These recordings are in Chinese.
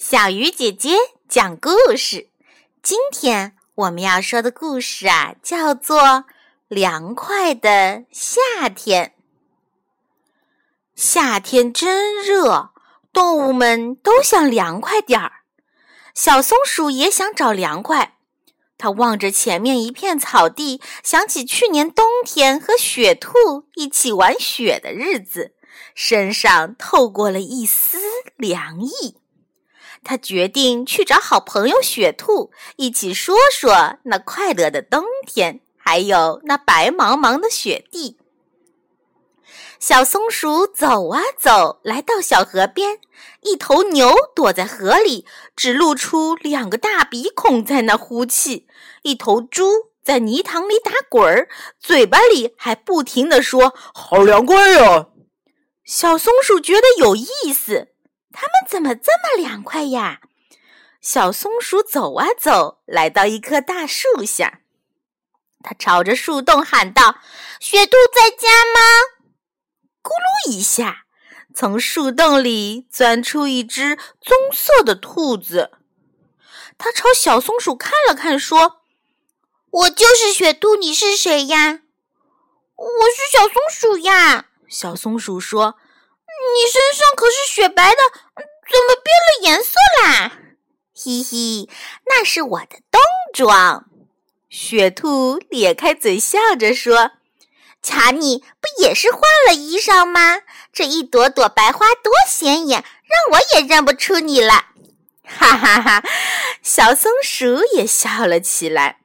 小鱼姐姐讲故事。今天我们要说的故事啊，叫做《凉快的夏天》。夏天真热，动物们都想凉快点儿。小松鼠也想找凉快。它望着前面一片草地，想起去年冬天和雪兔一起玩雪的日子，身上透过了一丝凉意。他决定去找好朋友雪兔，一起说说那快乐的冬天，还有那白茫茫的雪地。小松鼠走啊走，来到小河边，一头牛躲在河里，只露出两个大鼻孔在那呼气；一头猪在泥塘里打滚儿，嘴巴里还不停地说：“好凉快呀！”小松鼠觉得有意思。他们怎么这么凉快呀？小松鼠走啊走，来到一棵大树下，它朝着树洞喊道：“雪兔在家吗？”咕噜一下，从树洞里钻出一只棕色的兔子。它朝小松鼠看了看，说：“我就是雪兔，你是谁呀？”“我是小松鼠呀。”小松鼠说。你身上可是雪白的，怎么变了颜色啦？嘻嘻，那是我的冬装。雪兔咧开嘴笑着说：“瞧你不也是换了衣裳吗？这一朵朵白花多显眼，让我也认不出你了。”哈哈哈，小松鼠也笑了起来。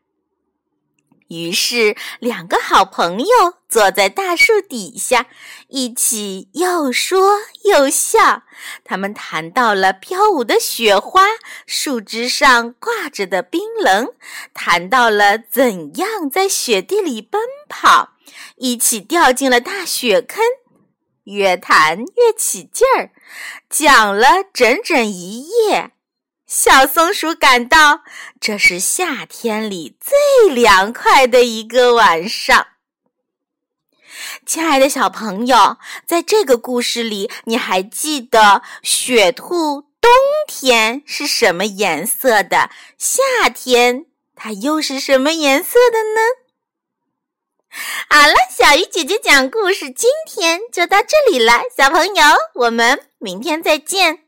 于是，两个好朋友坐在大树底下，一起又说又笑。他们谈到了飘舞的雪花，树枝上挂着的冰冷；谈到了怎样在雪地里奔跑，一起掉进了大雪坑。越谈越起劲儿，讲了整整一夜。小松鼠感到这是夏天里最凉快的一个晚上。亲爱的小朋友，在这个故事里，你还记得雪兔冬天是什么颜色的？夏天它又是什么颜色的呢？好了，小鱼姐姐讲故事，今天就到这里了，小朋友，我们明天再见。